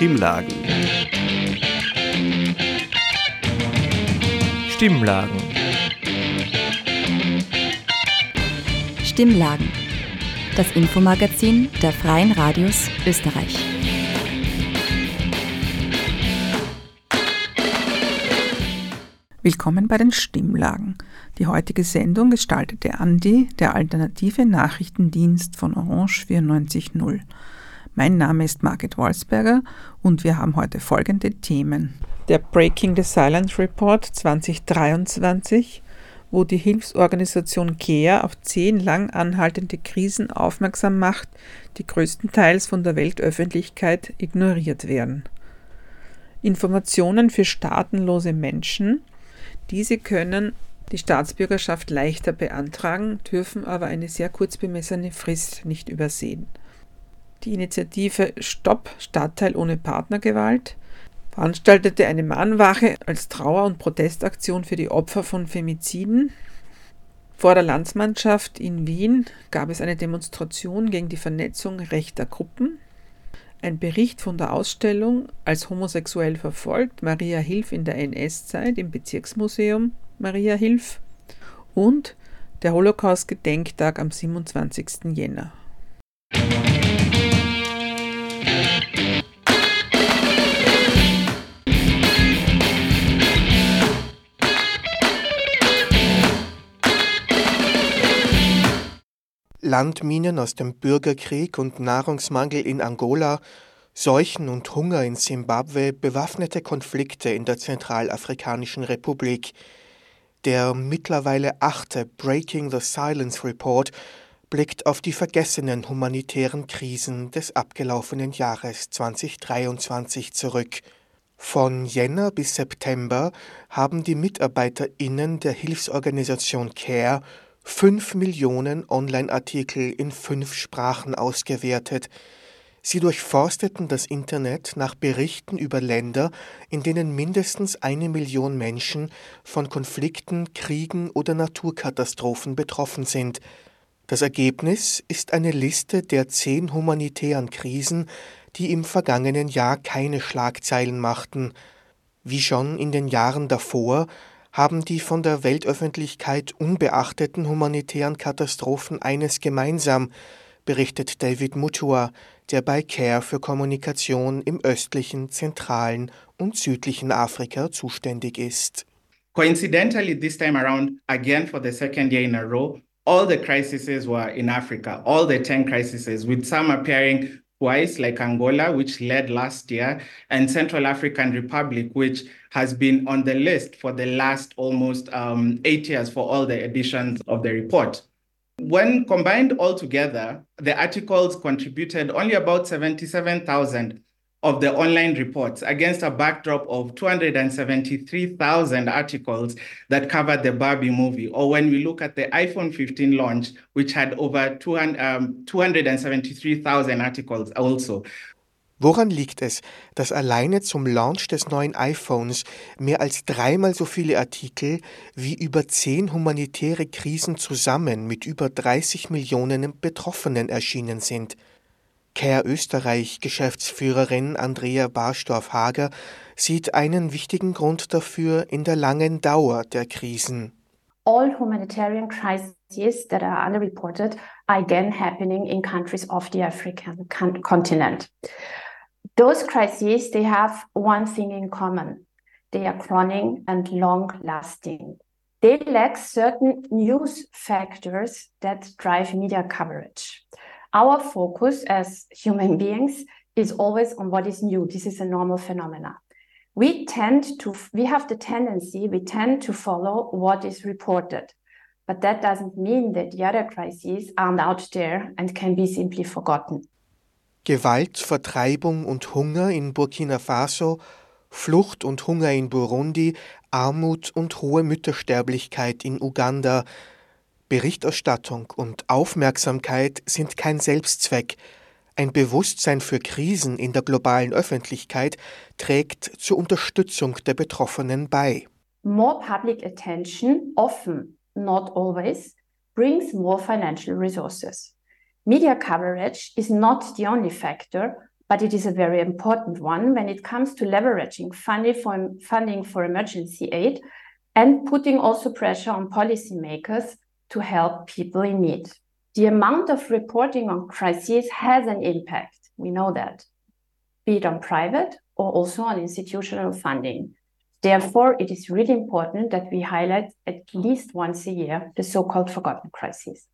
Stimmlagen. Stimmlagen. Stimmlagen. Das Infomagazin der Freien Radios Österreich. Willkommen bei den Stimmlagen. Die heutige Sendung gestaltete Andi, der alternative Nachrichtendienst von Orange 94.0. Mein Name ist Margit Wolfsberger und wir haben heute folgende Themen. Der Breaking the Silence Report 2023, wo die Hilfsorganisation CARE auf zehn lang anhaltende Krisen aufmerksam macht, die größtenteils von der Weltöffentlichkeit ignoriert werden. Informationen für staatenlose Menschen. Diese können die Staatsbürgerschaft leichter beantragen, dürfen aber eine sehr kurz bemessene Frist nicht übersehen die Initiative Stopp Stadtteil ohne Partnergewalt veranstaltete eine Mahnwache als Trauer- und Protestaktion für die Opfer von Femiziden. Vor der Landsmannschaft in Wien gab es eine Demonstration gegen die Vernetzung rechter Gruppen. Ein Bericht von der Ausstellung als homosexuell verfolgt Maria Hilf in der NS-Zeit im Bezirksmuseum Maria Hilf und der Holocaust-Gedenktag am 27. Jänner. Landminen aus dem Bürgerkrieg und Nahrungsmangel in Angola, Seuchen und Hunger in Simbabwe, bewaffnete Konflikte in der Zentralafrikanischen Republik. Der mittlerweile achte Breaking the Silence Report blickt auf die vergessenen humanitären Krisen des abgelaufenen Jahres 2023 zurück. Von Jänner bis September haben die MitarbeiterInnen der Hilfsorganisation CARE fünf Millionen Online-Artikel in fünf Sprachen ausgewertet. Sie durchforsteten das Internet nach Berichten über Länder, in denen mindestens eine Million Menschen von Konflikten, Kriegen oder Naturkatastrophen betroffen sind. Das Ergebnis ist eine Liste der zehn humanitären Krisen, die im vergangenen Jahr keine Schlagzeilen machten. Wie schon in den Jahren davor haben die von der Weltöffentlichkeit unbeachteten humanitären Katastrophen eines gemeinsam, berichtet David Mutua, der bei CARE für Kommunikation im östlichen, zentralen und südlichen Afrika zuständig ist. Coincidentally, this time around, again for the second year in a row, all the crises were in Africa, all the 10 crises, with some appearing twice, like Angola, which led last year, and Central African Republic, which has been on the list for the last almost um, eight years for all the editions of the report. When combined all together, the articles contributed only about 77,000 of the online reports against a backdrop of 273,000 articles that covered the Barbie movie. Or when we look at the iPhone 15 launch, which had over 200, um, 273,000 articles also. Woran liegt es, dass alleine zum Launch des neuen iPhones mehr als dreimal so viele Artikel wie über zehn humanitäre Krisen zusammen mit über 30 Millionen Betroffenen erschienen sind? Care Österreich Geschäftsführerin Andrea Barstorff-Hager sieht einen wichtigen Grund dafür in der langen Dauer der Krisen. All humanitarian crises that are underreported are again happening in countries of the African continent. Those crises, they have one thing in common. They are chronic and long lasting. They lack certain news factors that drive media coverage. Our focus as human beings is always on what is new. This is a normal phenomena. We tend to, we have the tendency, we tend to follow what is reported. But that doesn't mean that the other crises aren't out there and can be simply forgotten. Gewalt, Vertreibung und Hunger in Burkina Faso, Flucht und Hunger in Burundi, Armut und hohe Müttersterblichkeit in Uganda, Berichterstattung und Aufmerksamkeit sind kein Selbstzweck. Ein Bewusstsein für Krisen in der globalen Öffentlichkeit trägt zur Unterstützung der Betroffenen bei. More public attention, often, not always, brings more financial resources. Media coverage is not the only factor, but it is a very important one when it comes to leveraging funding for, funding for emergency aid and putting also pressure on policymakers to help people in need. The amount of reporting on crises has an impact. We know that, be it on private or also on institutional funding. Therefore, it is really important that we highlight at least once a year the so-called forgotten crises.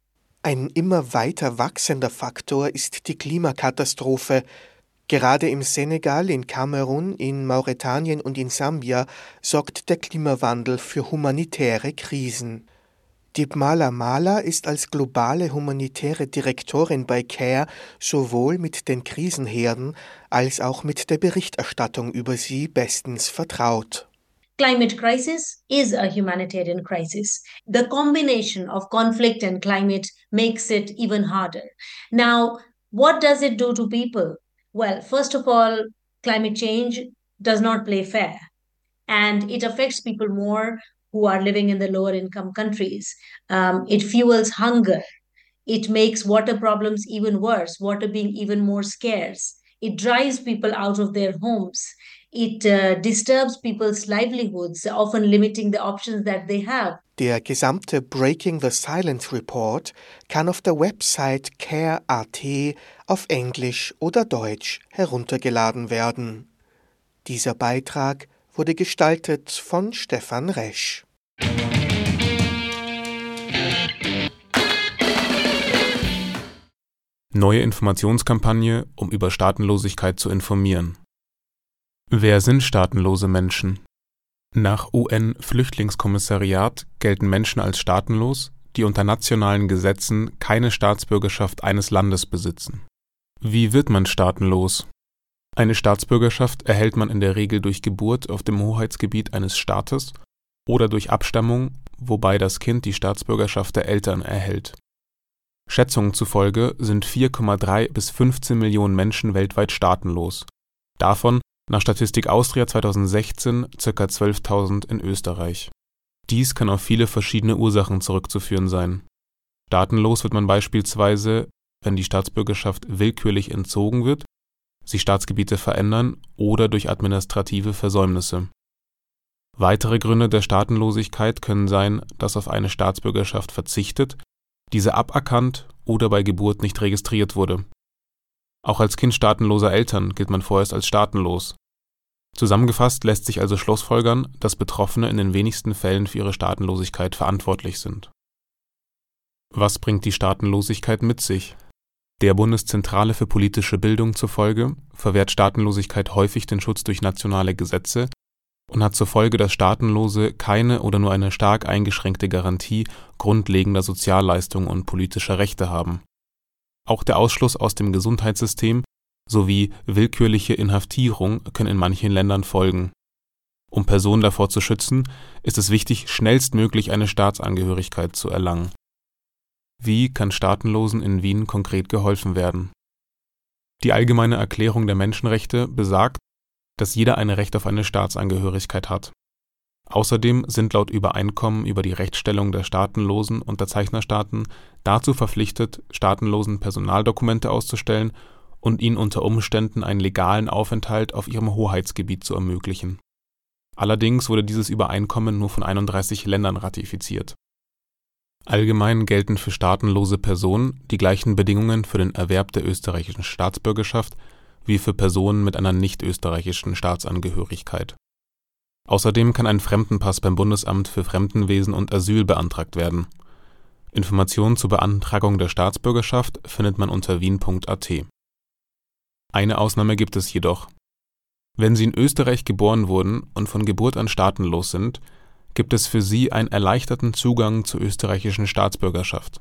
Ein immer weiter wachsender Faktor ist die Klimakatastrophe. Gerade im Senegal, in Kamerun, in Mauretanien und in Sambia sorgt der Klimawandel für humanitäre Krisen. Dibmala Mala ist als globale humanitäre Direktorin bei CARE sowohl mit den Krisenherden als auch mit der Berichterstattung über sie bestens vertraut. climate crisis is a humanitarian crisis. The combination of conflict and climate makes it even harder. Now, what does it do to people? Well, first of all, climate change does not play fair and it affects people more who are living in the lower income countries. Um, it fuels hunger. It makes water problems even worse, water being even more scarce. It drives people out of their homes it uh, disturbs people's livelihoods, often limiting the options that they have. Der gesamte Breaking the Silence Report kann auf der Website care.at auf Englisch oder Deutsch heruntergeladen werden. Dieser Beitrag wurde gestaltet von Stefan Resch. Neue Informationskampagne, um über Staatenlosigkeit zu informieren. Wer sind staatenlose Menschen? Nach UN-Flüchtlingskommissariat gelten Menschen als staatenlos, die unter nationalen Gesetzen keine Staatsbürgerschaft eines Landes besitzen. Wie wird man staatenlos? Eine Staatsbürgerschaft erhält man in der Regel durch Geburt auf dem Hoheitsgebiet eines Staates oder durch Abstammung, wobei das Kind die Staatsbürgerschaft der Eltern erhält. Schätzungen zufolge sind 4,3 bis 15 Millionen Menschen weltweit staatenlos. Davon nach Statistik Austria 2016 ca. 12.000 in Österreich. Dies kann auf viele verschiedene Ursachen zurückzuführen sein. Staatenlos wird man beispielsweise, wenn die Staatsbürgerschaft willkürlich entzogen wird, sich Staatsgebiete verändern oder durch administrative Versäumnisse. Weitere Gründe der Staatenlosigkeit können sein, dass auf eine Staatsbürgerschaft verzichtet, diese aberkannt oder bei Geburt nicht registriert wurde auch als Kind staatenloser Eltern gilt man vorerst als staatenlos. Zusammengefasst lässt sich also schlussfolgern, dass Betroffene in den wenigsten Fällen für ihre Staatenlosigkeit verantwortlich sind. Was bringt die Staatenlosigkeit mit sich? Der Bundeszentrale für politische Bildung zufolge verwehrt Staatenlosigkeit häufig den Schutz durch nationale Gesetze und hat zur Folge, dass Staatenlose keine oder nur eine stark eingeschränkte Garantie grundlegender Sozialleistungen und politischer Rechte haben auch der Ausschluss aus dem Gesundheitssystem sowie willkürliche Inhaftierung können in manchen Ländern folgen. Um Personen davor zu schützen, ist es wichtig, schnellstmöglich eine Staatsangehörigkeit zu erlangen. Wie kann Staatenlosen in Wien konkret geholfen werden? Die Allgemeine Erklärung der Menschenrechte besagt, dass jeder ein Recht auf eine Staatsangehörigkeit hat Außerdem sind laut Übereinkommen über die Rechtsstellung der staatenlosen Unterzeichnerstaaten dazu verpflichtet, Staatenlosen Personaldokumente auszustellen und ihnen unter Umständen einen legalen Aufenthalt auf ihrem Hoheitsgebiet zu ermöglichen. Allerdings wurde dieses Übereinkommen nur von 31 Ländern ratifiziert. Allgemein gelten für staatenlose Personen die gleichen Bedingungen für den Erwerb der österreichischen Staatsbürgerschaft wie für Personen mit einer nicht-österreichischen Staatsangehörigkeit Außerdem kann ein Fremdenpass beim Bundesamt für Fremdenwesen und Asyl beantragt werden. Informationen zur Beantragung der Staatsbürgerschaft findet man unter wien.at. Eine Ausnahme gibt es jedoch. Wenn Sie in Österreich geboren wurden und von Geburt an staatenlos sind, gibt es für Sie einen erleichterten Zugang zur österreichischen Staatsbürgerschaft.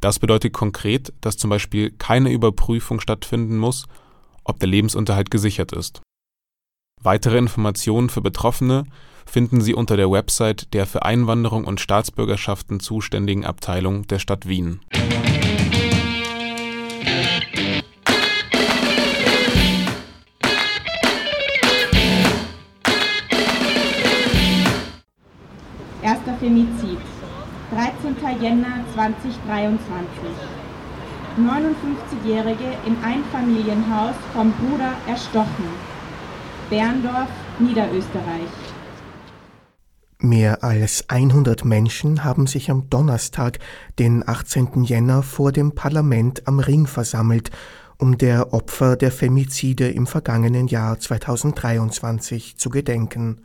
Das bedeutet konkret, dass zum Beispiel keine Überprüfung stattfinden muss, ob der Lebensunterhalt gesichert ist Weitere Informationen für Betroffene finden Sie unter der Website der für Einwanderung und Staatsbürgerschaften zuständigen Abteilung der Stadt Wien. Femizid, 13. Jänner 2023. 59-Jährige im Einfamilienhaus vom Bruder erstochen. Berndorf, Niederösterreich. Mehr als 100 Menschen haben sich am Donnerstag, den 18. Jänner, vor dem Parlament am Ring versammelt, um der Opfer der Femizide im vergangenen Jahr 2023 zu gedenken.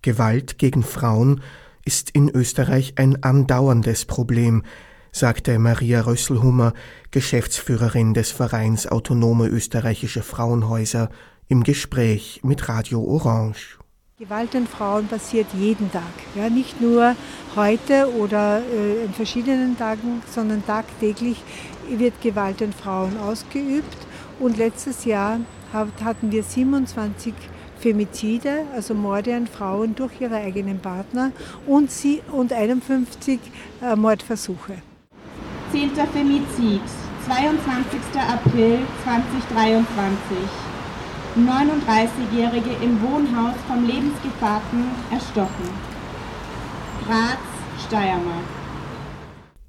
Gewalt gegen Frauen ist in Österreich ein andauerndes Problem, sagte Maria Rösselhummer, Geschäftsführerin des Vereins Autonome Österreichische Frauenhäuser, im Gespräch mit Radio Orange. Gewalt an Frauen passiert jeden Tag. Ja, nicht nur heute oder äh, in verschiedenen Tagen, sondern tagtäglich wird Gewalt an Frauen ausgeübt. Und letztes Jahr hatten wir 27 Femizide, also Morde an Frauen durch ihre eigenen Partner und, sie, und 51 äh, Mordversuche. 10. Femizid, 22. April 2023. 39-Jährige im Wohnhaus vom Lebensgefährten erstochen. Graz, Steiermark.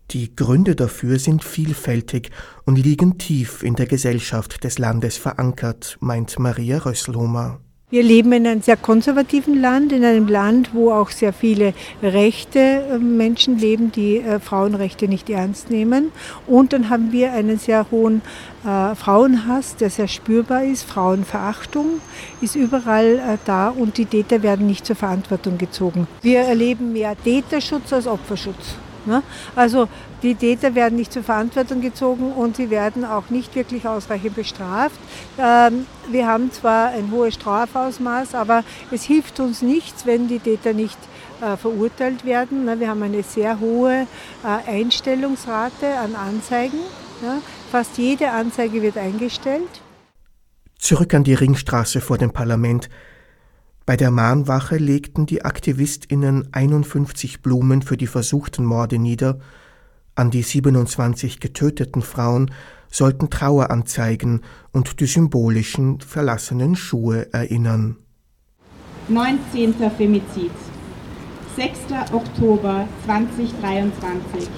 Die Gründe dafür sind vielfältig und liegen tief in der Gesellschaft des Landes verankert, meint Maria Rösselhumer. Wir leben in einem sehr konservativen Land, in einem Land, wo auch sehr viele rechte äh, Menschen leben, die äh, Frauenrechte nicht ernst nehmen. Und dann haben wir einen sehr hohen äh, Frauenhass, der sehr spürbar ist. Frauenverachtung ist überall äh, da und die Täter werden nicht zur Verantwortung gezogen. Wir erleben mehr Täterschutz als Opferschutz. Ne? Also die Täter werden nicht zur Verantwortung gezogen und sie werden auch nicht wirklich ausreichend bestraft. Ähm, wir haben zwar ein hohes Strafausmaß, aber es hilft uns nichts, wenn die Täter nicht äh, verurteilt werden. Ne? Wir haben eine sehr hohe äh, Einstellungsrate an Anzeigen. Fast jede Anzeige wird eingestellt. Zurück an die Ringstraße vor dem Parlament. Bei der Mahnwache legten die AktivistInnen 51 Blumen für die versuchten Morde nieder. An die 27 getöteten Frauen sollten Traueranzeigen und die symbolischen verlassenen Schuhe erinnern. 19. Femizid. 6. Oktober 2023.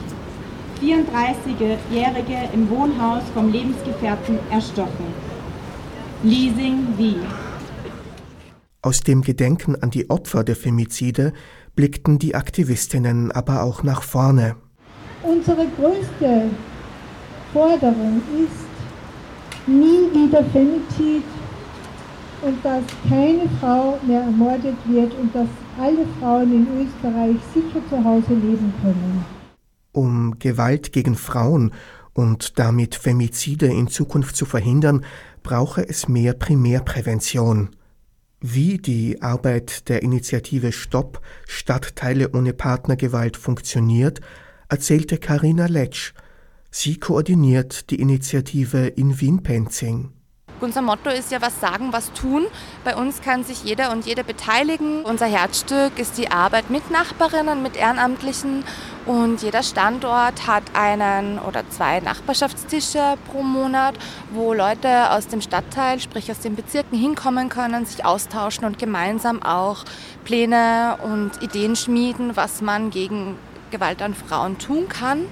34-Jährige im Wohnhaus vom Lebensgefährten erstochen. Leasing Wien. Aus dem Gedenken an die Opfer der Femizide blickten die Aktivistinnen aber auch nach vorne. Unsere größte Forderung ist nie wieder Femizid und dass keine Frau mehr ermordet wird und dass alle Frauen in Österreich sicher zu Hause leben können. Um Gewalt gegen Frauen und damit Femizide in Zukunft zu verhindern, brauche es mehr Primärprävention. Wie die Arbeit der Initiative Stopp Stadtteile ohne Partnergewalt funktioniert, erzählte Karina Letsch. Sie koordiniert die Initiative in Wien-Penzing. Unser Motto ist ja, was sagen, was tun. Bei uns kann sich jeder und jede beteiligen. Unser Herzstück ist die Arbeit mit Nachbarinnen, mit Ehrenamtlichen. Und jeder Standort hat einen oder zwei Nachbarschaftstische pro Monat, wo Leute aus dem Stadtteil, sprich aus den Bezirken hinkommen können, sich austauschen und gemeinsam auch Pläne und Ideen schmieden, was man gegen Gewalt an Frauen tun kann.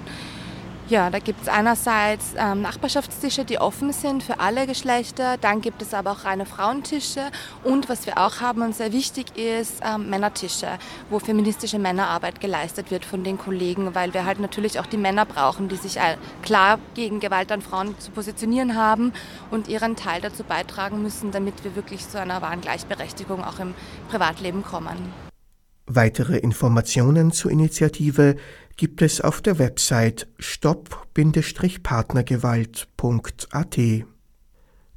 Ja, da gibt es einerseits ähm, Nachbarschaftstische, die offen sind für alle Geschlechter. Dann gibt es aber auch reine Frauentische. Und was wir auch haben und sehr wichtig ist, ähm, Männertische, wo feministische Männerarbeit geleistet wird von den Kollegen, weil wir halt natürlich auch die Männer brauchen, die sich klar gegen Gewalt an Frauen zu positionieren haben und ihren Teil dazu beitragen müssen, damit wir wirklich zu einer wahren Gleichberechtigung auch im Privatleben kommen. Weitere Informationen zur Initiative gibt es auf der Website stopp-partnergewalt.at.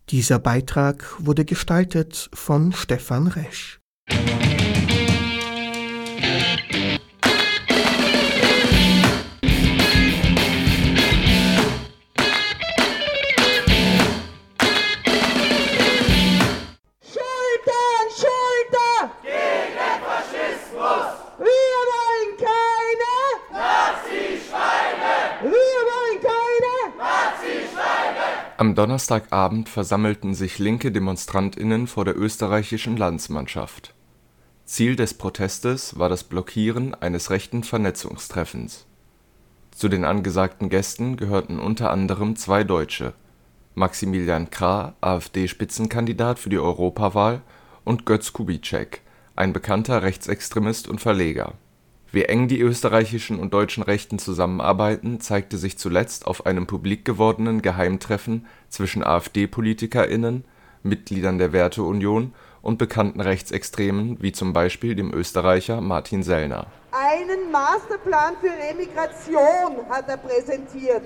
Dieser Beitrag wurde gestaltet von Stefan Resch. Am Donnerstagabend versammelten sich linke Demonstrantinnen vor der österreichischen Landsmannschaft. Ziel des Protestes war das Blockieren eines rechten Vernetzungstreffens. Zu den angesagten Gästen gehörten unter anderem zwei Deutsche: Maximilian Krah (AfD-Spitzenkandidat für die Europawahl) und Götz Kubitschek, ein bekannter Rechtsextremist und Verleger. Wie eng die österreichischen und deutschen Rechten zusammenarbeiten, zeigte sich zuletzt auf einem publik gewordenen Geheimtreffen zwischen AfD-PolitikerInnen, Mitgliedern der Werteunion und bekannten Rechtsextremen wie zum Beispiel dem Österreicher Martin Sellner. Einen Masterplan für Remigration hat er präsentiert,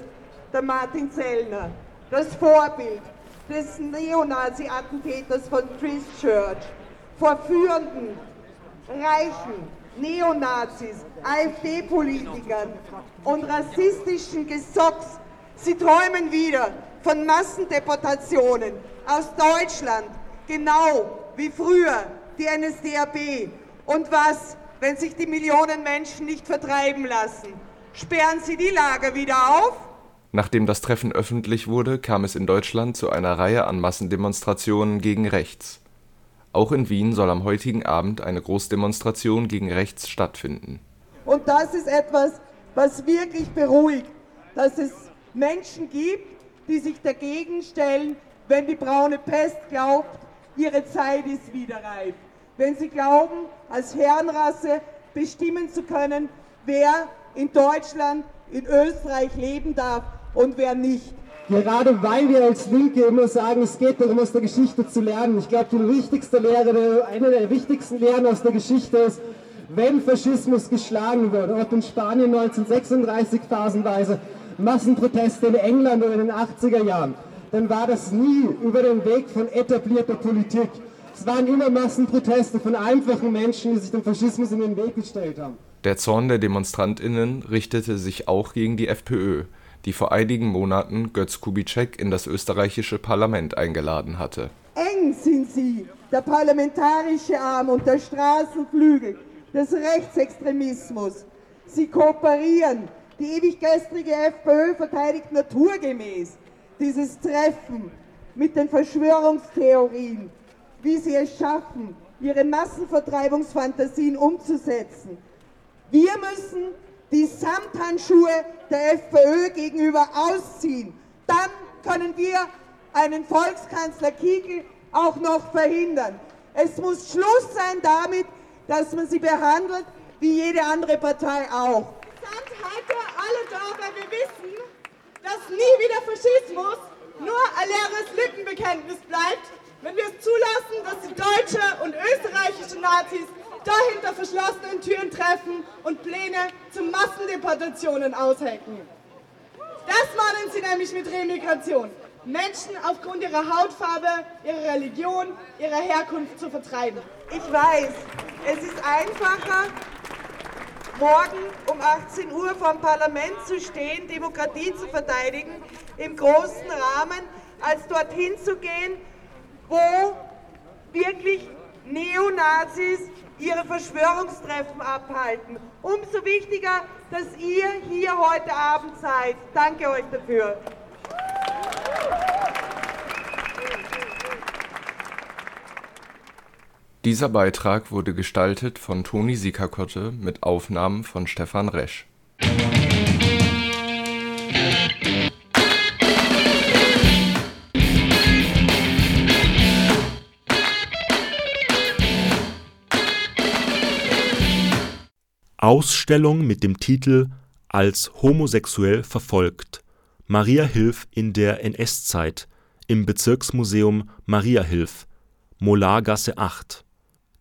der Martin Sellner. Das Vorbild des Neonazi-Attentäters von Christchurch vor führenden, reichen Neonazis, AfD-Politikern und rassistischen Gesocks. Sie träumen wieder von Massendeportationen aus Deutschland, genau wie früher die NSDAP. Und was, wenn sich die Millionen Menschen nicht vertreiben lassen? Sperren Sie die Lager wieder auf? Nachdem das Treffen öffentlich wurde, kam es in Deutschland zu einer Reihe an Massendemonstrationen gegen rechts. Auch in Wien soll am heutigen Abend eine Großdemonstration gegen rechts stattfinden. Und das ist etwas, was wirklich beruhigt, dass es Menschen gibt, die sich dagegen stellen, wenn die braune Pest glaubt, ihre Zeit ist wieder reif. Wenn sie glauben, als Herrenrasse bestimmen zu können, wer in Deutschland, in Österreich leben darf und wer nicht. Gerade weil wir als Linke immer sagen, es geht darum, aus der Geschichte zu lernen. Ich glaube, die wichtigste Lehre, eine der wichtigsten Lehren aus der Geschichte ist, wenn Faschismus geschlagen wurde, ob in Spanien 1936 phasenweise, Massenproteste in England oder in den 80er Jahren, dann war das nie über den Weg von etablierter Politik. Es waren immer Massenproteste von einfachen Menschen, die sich dem Faschismus in den Weg gestellt haben. Der Zorn der DemonstrantInnen richtete sich auch gegen die FPÖ die vor einigen Monaten Götz Kubitschek in das österreichische Parlament eingeladen hatte. Eng sind sie, der parlamentarische Arm und der Straßenflügel des Rechtsextremismus. Sie kooperieren. Die ewig gestrige FPÖ verteidigt naturgemäß dieses Treffen mit den Verschwörungstheorien, wie sie es schaffen, ihre Massenvertreibungsfantasien umzusetzen. Wir müssen die Samthandschuhe der FPÖ gegenüber ausziehen. Dann können wir einen Volkskanzler Kiegel auch noch verhindern. Es muss Schluss sein damit, dass man sie behandelt wie jede andere Partei auch. Heute alle da, weil wir wissen, dass nie wieder Faschismus nur ein leeres Lippenbekenntnis bleibt, wenn wir es zulassen, dass die deutsche und österreichische Nazis da hinter verschlossenen Türen treffen und Pläne zu Massendeportationen aushecken. Das meinen sie nämlich mit Remigration. Menschen aufgrund ihrer Hautfarbe, ihrer Religion, ihrer Herkunft zu vertreiben. Ich weiß, es ist einfacher, morgen um 18 Uhr vor dem Parlament zu stehen, Demokratie zu verteidigen, im großen Rahmen, als dorthin zu gehen, wo wirklich Neonazis ihre Verschwörungstreffen abhalten. Umso wichtiger, dass ihr hier heute Abend seid. Danke euch dafür. Dieser Beitrag wurde gestaltet von Toni Sikakotte mit Aufnahmen von Stefan Resch. Ausstellung mit dem Titel Als homosexuell verfolgt. Maria Hilf in der NS-Zeit im Bezirksmuseum Mariahilf, Molargasse 8.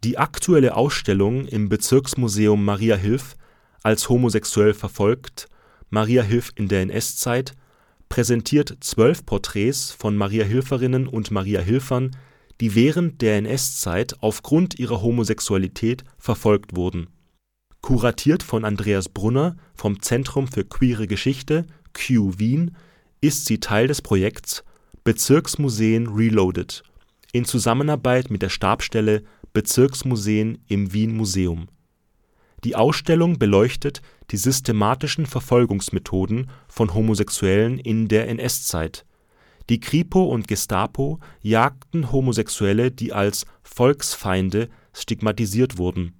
Die aktuelle Ausstellung im Bezirksmuseum Mariahilf Als homosexuell verfolgt. Mariahilf in der NS-Zeit präsentiert zwölf Porträts von Mariahilferinnen und Mariahilfern, die während der NS-Zeit aufgrund ihrer Homosexualität verfolgt wurden Kuratiert von Andreas Brunner vom Zentrum für Queere Geschichte Q Wien ist sie Teil des Projekts Bezirksmuseen Reloaded in Zusammenarbeit mit der Stabsstelle Bezirksmuseen im Wien Museum. Die Ausstellung beleuchtet die systematischen Verfolgungsmethoden von Homosexuellen in der NS-Zeit. Die Kripo und Gestapo jagten Homosexuelle, die als Volksfeinde stigmatisiert wurden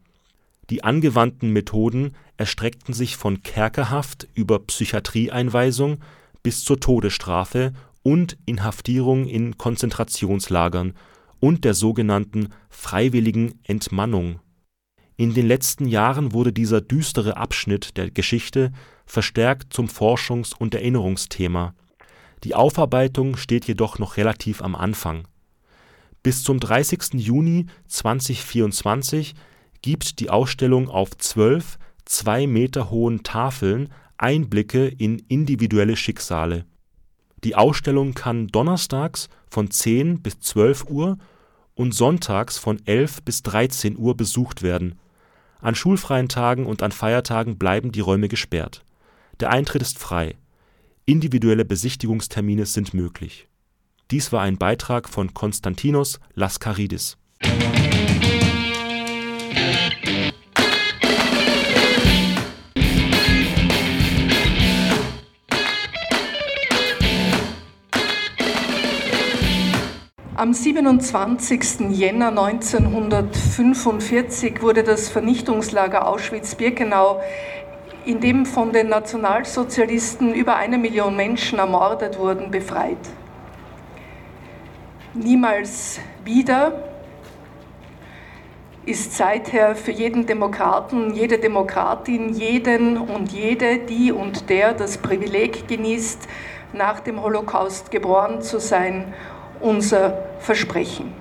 Die angewandten Methoden erstreckten sich von Kerkerhaft über Psychiatrieeinweisung bis zur Todesstrafe und Inhaftierung in Konzentrationslagern und der sogenannten freiwilligen Entmannung. In den letzten Jahren wurde dieser düstere Abschnitt der Geschichte verstärkt zum Forschungs und Erinnerungsthema. Die Aufarbeitung steht jedoch noch relativ am Anfang. Bis zum 30. Juni 2024 gibt die Ausstellung auf zwölf zwei Meter hohen Tafeln Einblicke in individuelle Schicksale. Die Ausstellung kann donnerstags von 10 bis 12 Uhr und sonntags von 11 bis 13 Uhr besucht werden. An schulfreien Tagen und an Feiertagen bleiben die Räume gesperrt. Der Eintritt ist frei. Individuelle Besichtigungstermine sind möglich. Dies war ein Beitrag von Konstantinos Laskaridis. Am 27. Jänner 1945 wurde das Vernichtungslager Auschwitz-Birkenau, in dem von den Nationalsozialisten über eine Million Menschen ermordet wurden, befreit. Niemals wieder ist seither für jeden Demokraten, jede Demokratin, jeden und jede, die und der das Privileg genießt, nach dem Holocaust geboren zu sein unser Versprechen.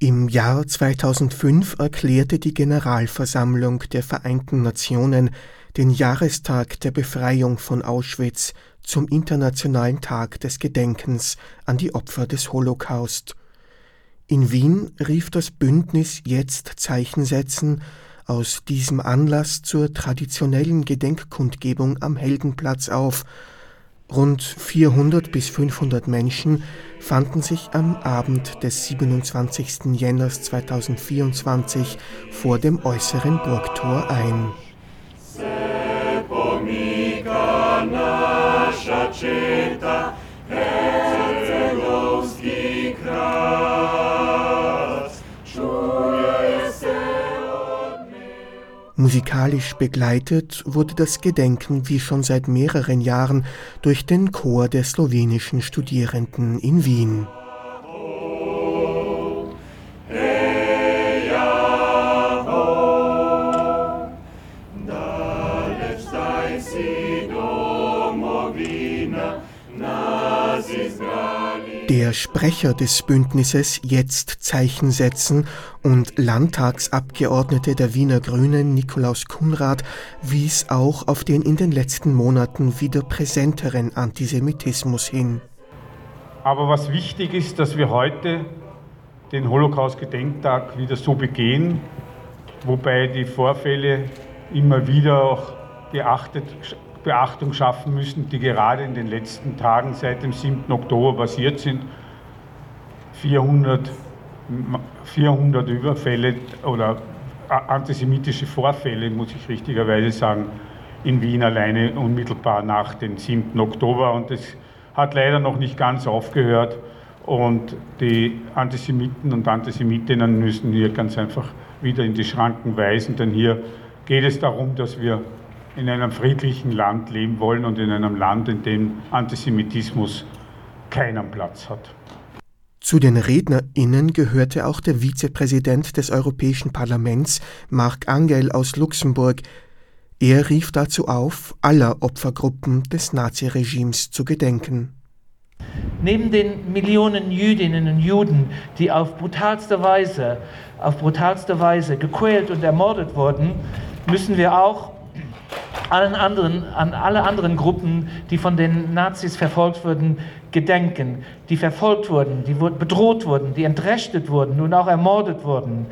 Im Jahr 2005 erklärte die Generalversammlung der Vereinten Nationen den Jahrestag der Befreiung von Auschwitz zum Internationalen Tag des Gedenkens an die Opfer des Holocaust. In Wien rief das Bündnis Jetzt Zeichen setzen aus diesem Anlass zur traditionellen Gedenkkundgebung am Heldenplatz auf. Rund 400 bis 500 Menschen fanden sich am Abend des 27. Jänner 2024 vor dem äußeren Burgtor ein. Musikalisch begleitet wurde das Gedenken wie schon seit mehreren Jahren durch den Chor der slowenischen Studierenden in Wien. Der Sprecher des Bündnisses Jetzt Zeichen setzen und Landtagsabgeordnete der Wiener Grünen Nikolaus Kunrad wies auch auf den in den letzten Monaten wieder präsenteren Antisemitismus hin. Aber was wichtig ist, dass wir heute den Holocaust-Gedenktag wieder so begehen, wobei die Vorfälle immer wieder auch beachtet Beachtung schaffen müssen, die gerade in den letzten Tagen seit dem 7. Oktober passiert sind. 400, 400 Überfälle oder antisemitische Vorfälle, muss ich richtigerweise sagen, in Wien alleine unmittelbar nach dem 7. Oktober. Und es hat leider noch nicht ganz aufgehört. Und die Antisemiten und Antisemitinnen müssen hier ganz einfach wieder in die Schranken weisen, denn hier geht es darum, dass wir in einem friedlichen Land leben wollen und in einem Land, in dem Antisemitismus keinen Platz hat. Zu den RednerInnen gehörte auch der Vizepräsident des Europäischen Parlaments, Marc Angel aus Luxemburg. Er rief dazu auf, aller Opfergruppen des Naziregimes zu gedenken. Neben den Millionen Jüdinnen und Juden, die auf brutalste Weise, auf brutalste Weise gequält und ermordet wurden, müssen wir auch allen anderen, an alle anderen Gruppen, die von den Nazis verfolgt wurden, gedenken, die verfolgt wurden, die bedroht wurden, die entrechtet wurden und auch ermordet wurden.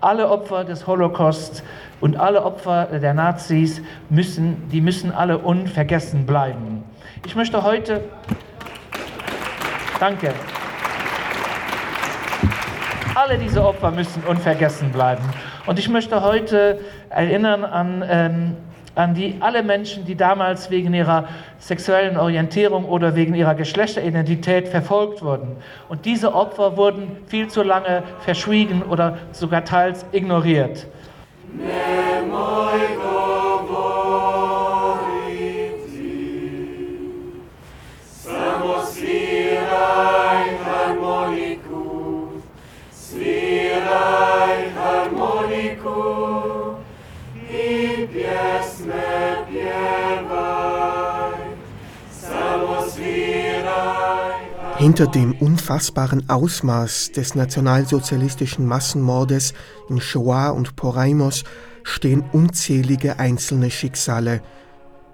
Alle Opfer des Holocaust und alle Opfer der Nazis müssen, die müssen alle unvergessen bleiben. Ich möchte heute, danke, alle diese Opfer müssen unvergessen bleiben. Und ich möchte heute erinnern an ähm, an die alle Menschen, die damals wegen ihrer sexuellen Orientierung oder wegen ihrer Geschlechteridentität verfolgt wurden. Und diese Opfer wurden viel zu lange verschwiegen oder sogar teils ignoriert. Hinter dem unfassbaren Ausmaß des nationalsozialistischen Massenmordes in Shoah und Poraimos stehen unzählige einzelne Schicksale.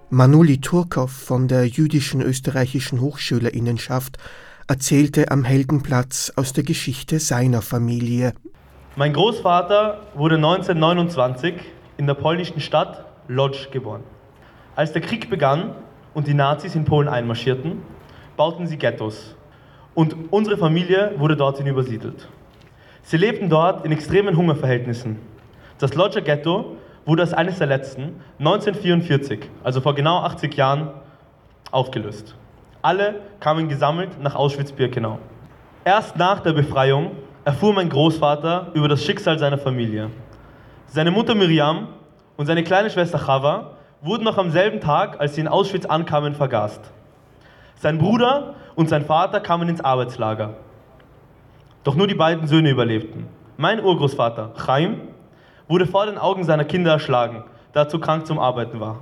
Manuli Turkow von der jüdischen österreichischen Hochschülerinnenschaft erzählte am Heldenplatz aus der Geschichte seiner Familie. Mein Großvater wurde 1929 in der polnischen Stadt Lodz geboren. Als der Krieg begann und die Nazis in Polen einmarschierten, bauten sie Ghettos und unsere Familie wurde dorthin übersiedelt. Sie lebten dort in extremen Hungerverhältnissen. Das Lodger Ghetto wurde als eines der letzten 1944, also vor genau 80 Jahren, aufgelöst. Alle kamen gesammelt nach Auschwitz-Birkenau. Erst nach der Befreiung erfuhr mein Großvater über das Schicksal seiner Familie. Seine Mutter Miriam und seine kleine Schwester Chava wurden noch am selben Tag, als sie in Auschwitz ankamen, vergast. Sein Bruder und sein Vater kamen ins Arbeitslager. Doch nur die beiden Söhne überlebten. Mein Urgroßvater, Chaim, wurde vor den Augen seiner Kinder erschlagen, da er zu krank zum Arbeiten war.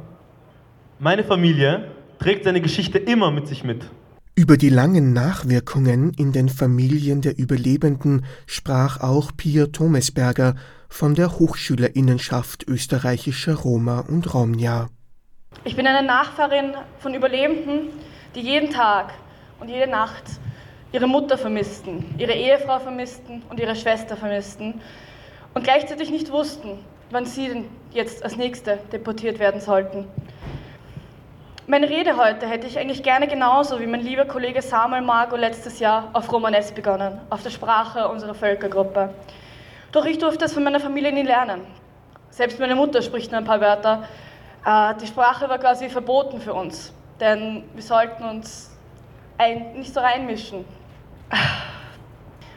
Meine Familie trägt seine Geschichte immer mit sich mit. Über die langen Nachwirkungen in den Familien der Überlebenden sprach auch Pia Thomesberger von der Hochschülerinnenschaft österreichischer Roma und Romja. Ich bin eine Nachfahrin von Überlebenden, die jeden Tag und jede Nacht ihre Mutter vermissten, ihre Ehefrau vermissten und ihre Schwester vermissten und gleichzeitig nicht wussten, wann sie denn jetzt als Nächste deportiert werden sollten. Meine Rede heute hätte ich eigentlich gerne genauso wie mein lieber Kollege Samuel Margo letztes Jahr auf Romanes begonnen, auf der Sprache unserer Völkergruppe. Doch ich durfte es von meiner Familie nie lernen. Selbst meine Mutter spricht nur ein paar Wörter. Äh, die Sprache war quasi verboten für uns, denn wir sollten uns ein, nicht so reinmischen.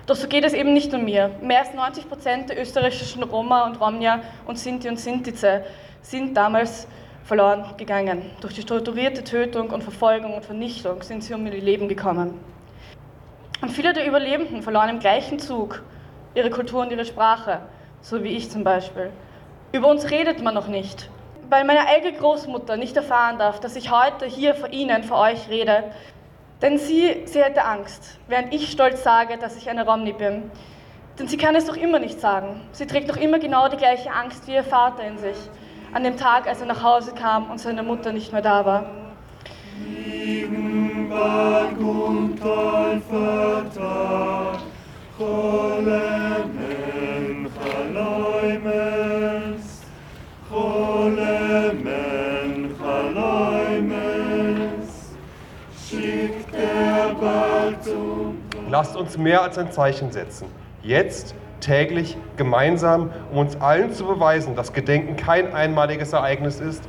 Doch so geht es eben nicht nur mir. Mehr als 90 Prozent der österreichischen Roma und Romja und Sinti und Sintize sind damals verloren gegangen. Durch die strukturierte Tötung und Verfolgung und Vernichtung sind sie um ihr Leben gekommen. Und viele der Überlebenden verloren im gleichen Zug ihre Kultur und ihre Sprache, so wie ich zum Beispiel. Über uns redet man noch nicht. Weil meine eigene Großmutter nicht erfahren darf, dass ich heute hier vor Ihnen, vor euch rede, denn sie, sie hätte Angst, während ich stolz sage, dass ich eine Romney bin. Denn sie kann es doch immer nicht sagen. Sie trägt doch immer genau die gleiche Angst wie ihr Vater in sich. An dem Tag, als er nach Hause kam und seine Mutter nicht mehr da war. Lasst uns mehr als ein Zeichen setzen. Jetzt, täglich, gemeinsam, um uns allen zu beweisen, dass Gedenken kein einmaliges Ereignis ist,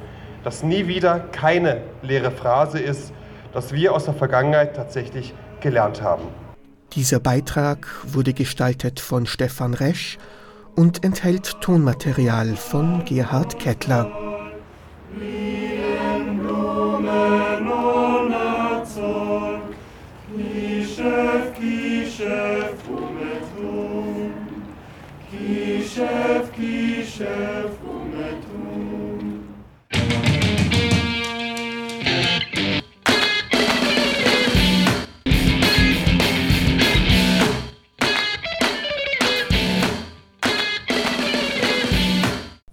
dass nie wieder keine leere Phrase ist, dass wir aus der Vergangenheit tatsächlich gelernt haben. Dieser Beitrag wurde gestaltet von Stefan Resch und enthält Tonmaterial von Gerhard Kettler.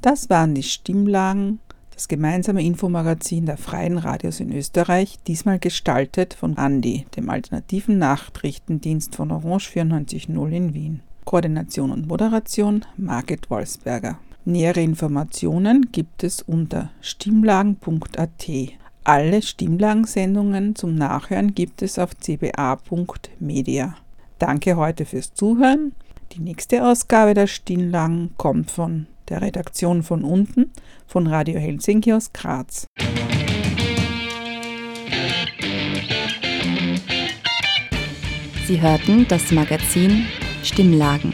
Das waren die Stimmlagen, das gemeinsame Infomagazin der Freien Radios in Österreich, diesmal gestaltet von Andi, dem alternativen Nachrichtendienst von Orange 94.0 in Wien. Koordination und Moderation Margit Wolfsberger. Nähere Informationen gibt es unter stimmlagen.at. Alle Stimmlagensendungen zum Nachhören gibt es auf cba.media. Danke heute fürs Zuhören. Die nächste Ausgabe der Stimmlagen kommt von der Redaktion von unten von Radio Helsinki aus Graz. Sie hörten das Magazin Stimmlagen